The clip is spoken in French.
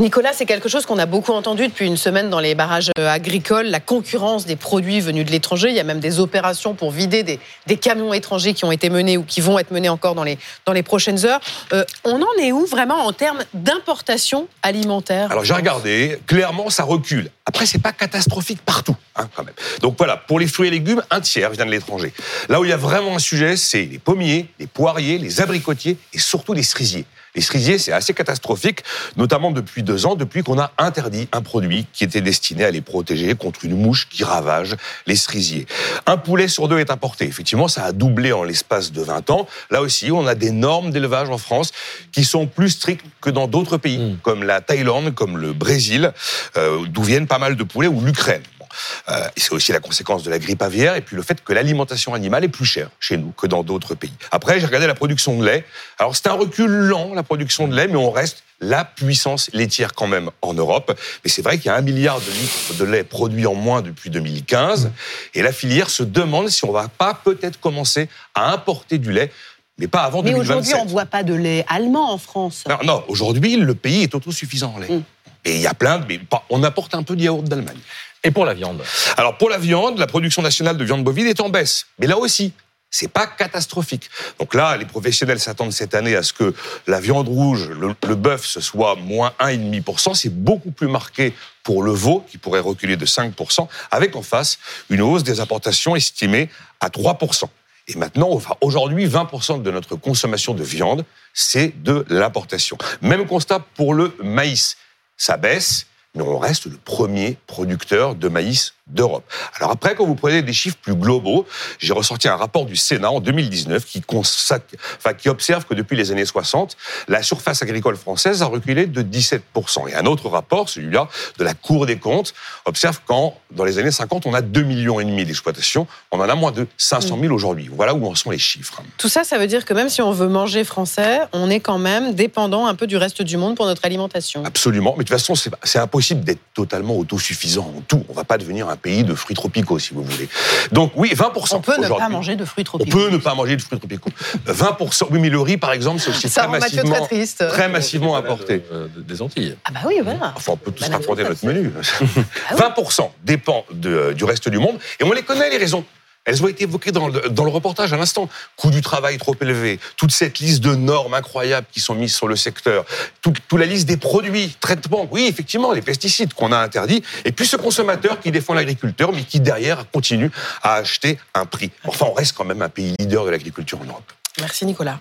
Nicolas, c'est quelque chose qu'on a beaucoup entendu depuis une semaine dans les barrages euh, agricoles, la concurrence des produits venus de l'étranger. Il y a même des opérations pour vider des, camions étrangers qui ont été menés ou qui vont être menés encore dans les, dans les prochaines heures. Euh, on en est où vraiment en termes d'importation alimentaire? Alors j'ai regardé, clairement ça recule. Après, c'est pas catastrophique partout, hein, quand même. Donc voilà, pour les fruits et légumes, un tiers vient de l'étranger. Là où il y a vraiment un sujet, c'est les pommiers, les poiriers, les abricotiers et surtout les cerisiers. Les cerisiers, c'est assez catastrophique, notamment depuis deux ans, depuis qu'on a interdit un produit qui était destiné à les protéger contre une mouche qui ravage les cerisiers. Un poulet sur deux est importé. Effectivement, ça a doublé en l'espace de 20 ans. Là aussi, on a des normes d'élevage en France qui sont plus strictes que dans d'autres pays, hmm. comme la Thaïlande, comme le Brésil, euh, d'où viennent pas mal de poulets, ou l'Ukraine. Euh, c'est aussi la conséquence de la grippe aviaire et puis le fait que l'alimentation animale est plus chère chez nous que dans d'autres pays. Après, j'ai regardé la production de lait. Alors, c'est un recul lent, la production de lait, mais on reste la puissance laitière quand même en Europe. Mais c'est vrai qu'il y a un milliard de litres de lait produit en moins depuis 2015. Et la filière se demande si on va pas peut-être commencer à importer du lait mais pas avant mais 2027. Mais aujourd'hui, on ne voit pas de lait allemand en France. Non, non aujourd'hui, le pays est autosuffisant en lait. Mm. Et il y a plein de... Mais on apporte un peu de yaourt d'Allemagne. Et pour la viande Alors pour la viande, la production nationale de viande bovine est en baisse. Mais là aussi, c'est pas catastrophique. Donc là, les professionnels s'attendent cette année à ce que la viande rouge, le, bœuf, ce soit moins 1,5%. C'est beaucoup plus marqué pour le veau, qui pourrait reculer de 5%, avec en face une hausse des importations estimée à 3%. Et maintenant, enfin, aujourd'hui, 20% de notre consommation de viande, c'est de l'importation. Même constat pour le maïs. Ça baisse, mais on reste le premier producteur de maïs d'Europe. Alors après, quand vous prenez des chiffres plus globaux, j'ai ressorti un rapport du Sénat en 2019 qui, enfin, qui observe que depuis les années 60, la surface agricole française a reculé de 17%. Et un autre rapport, celui-là de la Cour des comptes, observe qu'en dans les années 50, on a 2 millions et demi d'exploitations, on en a moins de 500 000 aujourd'hui. Voilà où en sont les chiffres. Tout ça, ça veut dire que même si on veut manger français, on est quand même dépendant un peu du reste du monde pour notre alimentation. Absolument, mais de toute façon, c'est impossible d'être totalement autosuffisant en tout. On va pas devenir un pays de fruits tropicaux, si vous voulez. Donc oui, 20%. On peut ne pas manger de fruits tropicaux. On peut ne pas manger de fruits tropicaux. 20%. Oui, mais le riz, par exemple, c'est aussi très massivement, très, triste. très massivement apporté. Des Antilles. Ah bah oui, voilà. Enfin, on peut tous raconter notre menu. 20% ah dépend de, du reste du monde. Et on les connaît, les raisons. Elles ont été évoquées dans le, dans le reportage à l'instant. Coût du travail trop élevé, toute cette liste de normes incroyables qui sont mises sur le secteur, toute, la liste des produits, traitements, oui, effectivement, les pesticides qu'on a interdits, et puis ce consommateur qui défend l'agriculteur, mais qui derrière continue à acheter un prix. Enfin, on reste quand même un pays leader de l'agriculture en Europe. Merci Nicolas.